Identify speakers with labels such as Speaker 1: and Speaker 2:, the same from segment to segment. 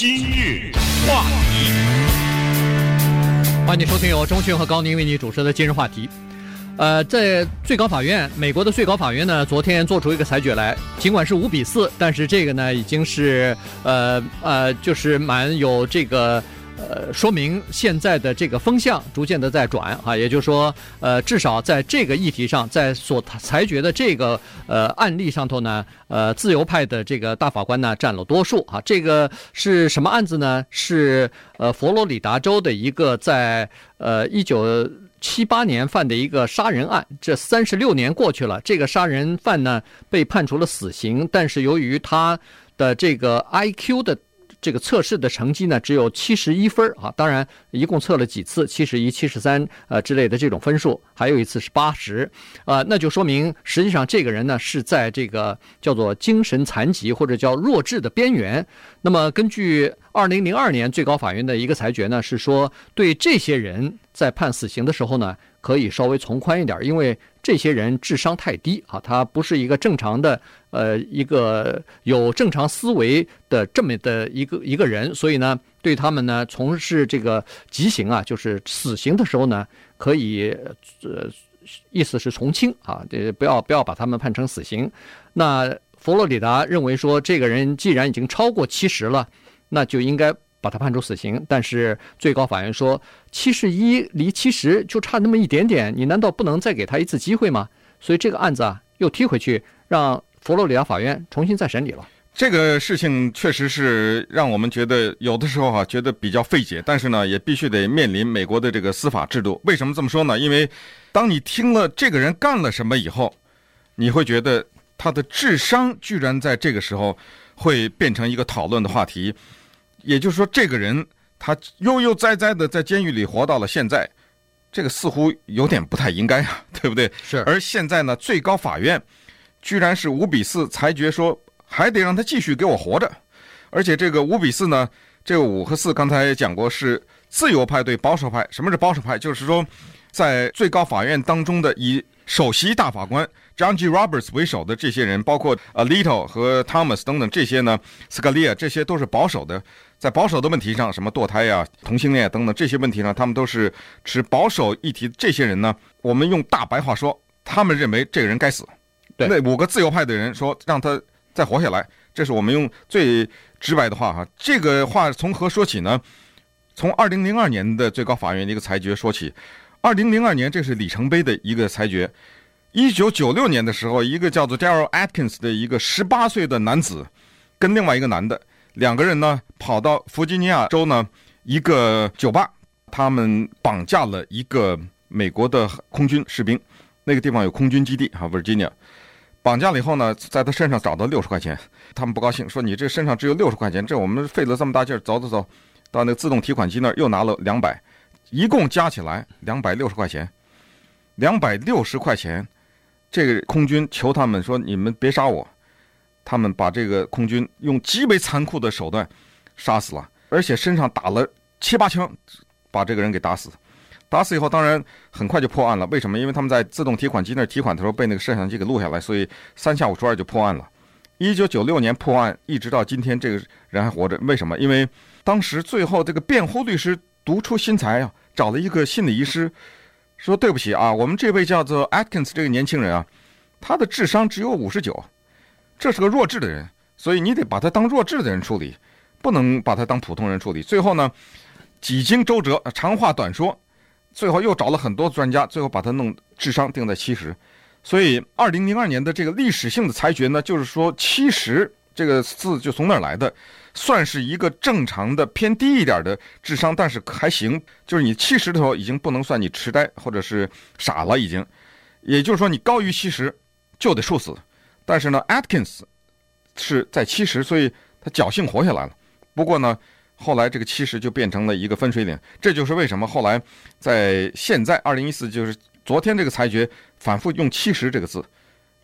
Speaker 1: 今日话题，
Speaker 2: 欢迎收听由钟迅和高宁为你主持的今日话题。呃，在最高法院，美国的最高法院呢，昨天做出一个裁决来，尽管是五比四，但是这个呢，已经是呃呃，就是蛮有这个。呃，说明现在的这个风向逐渐的在转啊，也就是说，呃，至少在这个议题上，在所裁决的这个呃案例上头呢，呃，自由派的这个大法官呢占了多数啊。这个是什么案子呢？是呃佛罗里达州的一个在呃一九七八年犯的一个杀人案。这三十六年过去了，这个杀人犯呢被判处了死刑，但是由于他的这个 IQ 的。这个测试的成绩呢，只有七十一分啊。当然，一共测了几次，七十一、七十三呃之类的这种分数，还有一次是八十，啊，那就说明实际上这个人呢是在这个叫做精神残疾或者叫弱智的边缘。那么根据二零零二年最高法院的一个裁决呢，是说对这些人在判死刑的时候呢，可以稍微从宽一点，因为这些人智商太低啊，他不是一个正常的，呃，一个有正常思维的这么的一个一个人，所以呢，对他们呢从事这个极刑啊，就是死刑的时候呢，可以，呃，意思是从轻啊，这不要不要把他们判成死刑。那佛罗里达认为说，这个人既然已经超过七十了，那就应该。把他判处死刑，但是最高法院说七十一离七十就差那么一点点，你难道不能再给他一次机会吗？所以这个案子啊又踢回去，让佛罗里达法院重新再审理了。
Speaker 3: 这个事情确实是让我们觉得有的时候哈、啊、觉得比较费解，但是呢也必须得面临美国的这个司法制度。为什么这么说呢？因为当你听了这个人干了什么以后，你会觉得他的智商居然在这个时候会变成一个讨论的话题。也就是说，这个人他悠悠哉哉的在监狱里活到了现在，这个似乎有点不太应该啊，对不对？
Speaker 2: 是。
Speaker 3: 而现在呢，最高法院居然是五比四裁决说，还得让他继续给我活着。而且这个五比四呢，这个五和四刚才也讲过是自由派对保守派。什么是保守派？就是说，在最高法院当中的以首席大法官 John G. Roberts 为首的这些人，包括 Alito 和 Thomas 等等这些呢，Scalia 这些都是保守的。在保守的问题上，什么堕胎呀、啊、同性恋等等这些问题呢，他们都是持保守议题。这些人呢，我们用大白话说，他们认为这个人该死。
Speaker 2: 对，
Speaker 3: 那五个自由派的人说让他再活下来，这是我们用最直白的话哈。这个话从何说起呢？从二零零二年的最高法院的一个裁决说起。二零零二年，这是里程碑的一个裁决。一九九六年的时候，一个叫做 Daryl Atkins 的一个十八岁的男子，跟另外一个男的。两个人呢，跑到弗吉尼亚州呢一个酒吧，他们绑架了一个美国的空军士兵，那个地方有空军基地哈，Virginia。绑架了以后呢，在他身上找到六十块钱，他们不高兴，说你这身上只有六十块钱，这我们费了这么大劲儿走走走，到那个自动提款机那儿又拿了两百，一共加起来两百六十块钱，两百六十块钱，这个空军求他们说你们别杀我。他们把这个空军用极为残酷的手段杀死了，而且身上打了七八枪，把这个人给打死。打死以后，当然很快就破案了。为什么？因为他们在自动提款机那提款的时候被那个摄像机给录下来，所以三下五除二就破案了。一九九六年破案，一直到今天，这个人还活着。为什么？因为当时最后这个辩护律师独出心裁啊，找了一个心理医师，说：“对不起啊，我们这位叫做 Atkins 这个年轻人啊，他的智商只有五十九。”这是个弱智的人，所以你得把他当弱智的人处理，不能把他当普通人处理。最后呢，几经周折，长话短说，最后又找了很多专家，最后把他弄智商定在七十。所以，二零零二年的这个历史性的裁决呢，就是说七十这个字就从那儿来的，算是一个正常的偏低一点的智商，但是还行。就是你七十的时候已经不能算你痴呆或者是傻了，已经，也就是说你高于七十就得处死。但是呢，Atkins 是在七十，所以他侥幸活下来了。不过呢，后来这个七十就变成了一个分水岭，这就是为什么后来在现在二零一四，就是昨天这个裁决反复用七十这个字，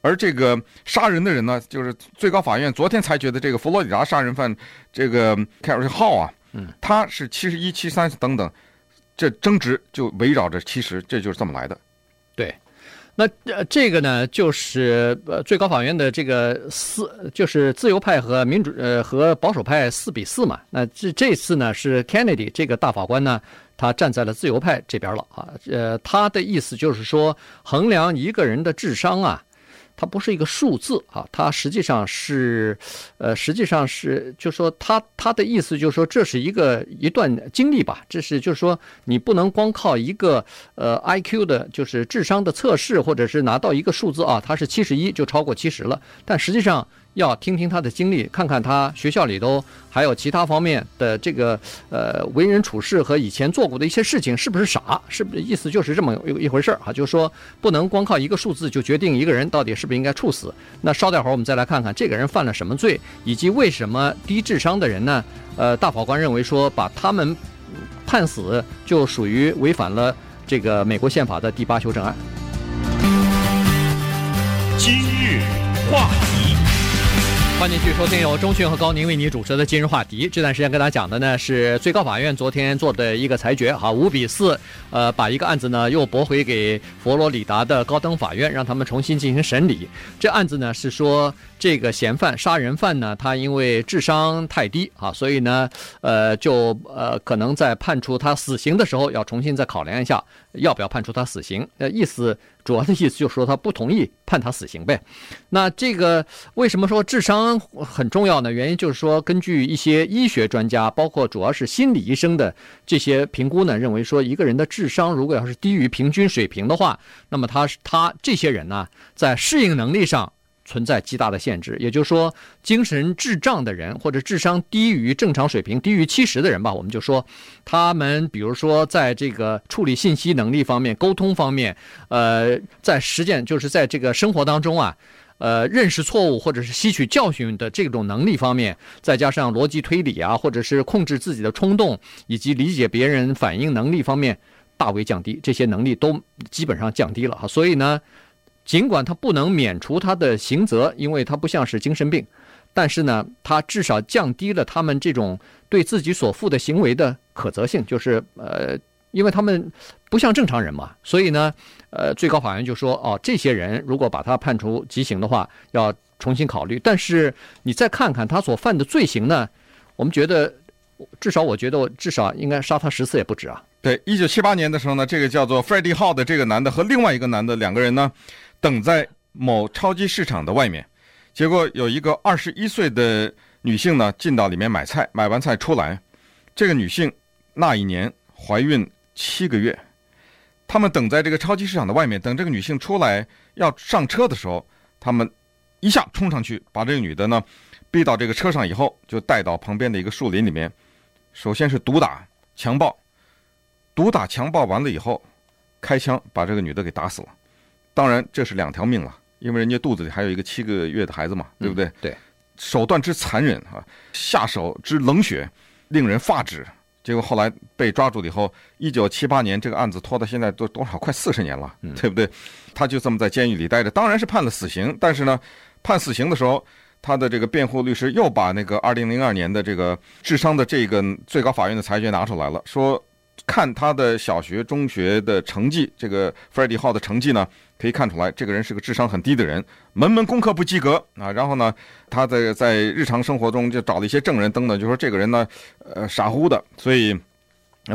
Speaker 3: 而这个杀人的人呢，就是最高法院昨天裁决的这个佛罗里达杀人犯这个 Carol Hall 啊，嗯，他是七十一、七三等等，这争执就围绕着七十，这就是这么来的。
Speaker 2: 对。那呃，这个呢，就是呃，最高法院的这个四，就是自由派和民主呃和保守派四比四嘛。那这这次呢，是 Kennedy 这个大法官呢，他站在了自由派这边了啊。呃，他的意思就是说，衡量一个人的智商啊。它不是一个数字啊，它实际上是，呃，实际上是，就说它它的意思就是说，这是一个一段经历吧，这是就是说，你不能光靠一个呃 IQ 的，就是智商的测试，或者是拿到一个数字啊，它是七十一就超过七十了，但实际上。要听听他的经历，看看他学校里头还有其他方面的这个呃为人处事和以前做过的一些事情是不是傻？是不是意思就是这么一一回事儿啊？就是说不能光靠一个数字就决定一个人到底是不是应该处死。那稍待会儿我们再来看看这个人犯了什么罪，以及为什么低智商的人呢？呃，大法官认为说把他们判死就属于违反了这个美国宪法的第八修正案。
Speaker 1: 今日话题。
Speaker 2: 欢迎继续收听由中讯和高宁为你主持的今日话题。这段时间跟大家讲的呢是最高法院昨天做的一个裁决，哈，五比四，呃，把一个案子呢又驳回给佛罗里达的高等法院，让他们重新进行审理。这案子呢是说这个嫌犯杀人犯呢，他因为智商太低啊，所以呢，呃，就呃可能在判处他死刑的时候要重新再考量一下，要不要判处他死刑。呃，意思。主要的意思就是说他不同意判他死刑呗。那这个为什么说智商很重要呢？原因就是说，根据一些医学专家，包括主要是心理医生的这些评估呢，认为说一个人的智商如果要是低于平均水平的话，那么他他这些人呢，在适应能力上。存在极大的限制，也就是说，精神智障的人或者智商低于正常水平、低于七十的人吧，我们就说，他们比如说在这个处理信息能力方面、沟通方面，呃，在实践就是在这个生活当中啊，呃，认识错误或者是吸取教训的这种能力方面，再加上逻辑推理啊，或者是控制自己的冲动以及理解别人反应能力方面大为降低，这些能力都基本上降低了哈，所以呢。尽管他不能免除他的刑责，因为他不像是精神病，但是呢，他至少降低了他们这种对自己所负的行为的可责性，就是呃，因为他们不像正常人嘛，所以呢，呃，最高法院就说，哦，这些人如果把他判处极刑的话，要重新考虑。但是你再看看他所犯的罪行呢，我们觉得，至少我觉得我至少应该杀他十次也不止啊。
Speaker 3: 对，一九七八年的时候呢，这个叫做 Freddie Hall 的这个男的和另外一个男的两个人呢。等在某超级市场的外面，结果有一个二十一岁的女性呢进到里面买菜，买完菜出来，这个女性那一年怀孕七个月。他们等在这个超级市场的外面，等这个女性出来要上车的时候，他们一下冲上去，把这个女的呢逼到这个车上以后，就带到旁边的一个树林里面，首先是毒打、强暴，毒打、强暴完了以后，开枪把这个女的给打死了。当然，这是两条命了，因为人家肚子里还有一个七个月的孩子嘛，对不
Speaker 2: 对？对，
Speaker 3: 手段之残忍啊，下手之冷血，令人发指。结果后来被抓住了以后，一九七八年这个案子拖到现在都多少快四十年了，对不对？他就这么在监狱里待着，当然是判了死刑。但是呢，判死刑的时候，他的这个辩护律师又把那个二零零二年的这个智商的这个最高法院的裁决拿出来了，说。看他的小学、中学的成绩，这个 Freddie Hall 的成绩呢，可以看出来，这个人是个智商很低的人，门门功课不及格啊。然后呢，他在在日常生活中就找了一些证人等等，就说这个人呢，呃，傻乎乎的，所以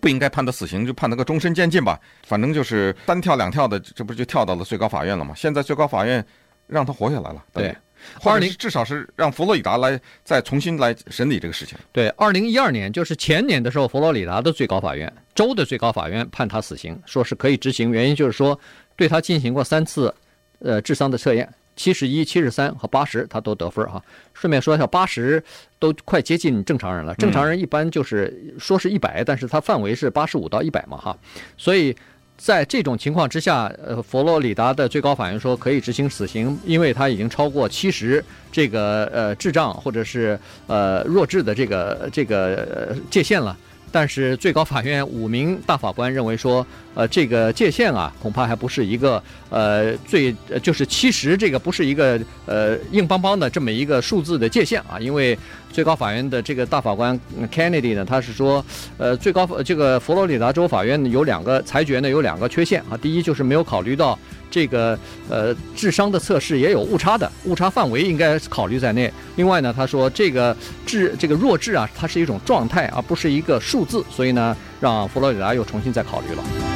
Speaker 3: 不应该判他死刑，就判他个终身监禁吧。反正就是单跳两跳的，这不就跳到了最高法院了吗？现在最高法院让他活下来了。对。二零至少是让佛罗里达来再重新来审理这个事情。
Speaker 2: 对，二零一二年就是前年的时候，佛罗里达的最高法院，州的最高法院判他死刑，说是可以执行。原因就是说，对他进行过三次，呃，智商的测验，七十一、七十三和八十，他都得分哈。顺便说一下，八十都快接近正常人了。正常人一般就是说是一百，但是他范围是八十五到一百嘛哈，所以。在这种情况之下，呃，佛罗里达的最高法院说可以执行死刑，因为他已经超过七十这个呃智障或者是呃弱智的这个这个界限了。但是最高法院五名大法官认为说，呃，这个界限啊，恐怕还不是一个呃最就是七十这个不是一个呃硬邦邦的这么一个数字的界限啊，因为最高法院的这个大法官 Kennedy 呢，他是说，呃，最高这个佛罗里达州法院有两个裁决呢，有两个缺陷啊，第一就是没有考虑到这个呃智商的测试也有误差的，误差范围应该考虑在内。另外呢，他说这个智这个弱智啊，它是一种状态而不是一个数字，所以呢，让佛罗里达又重新再考虑了。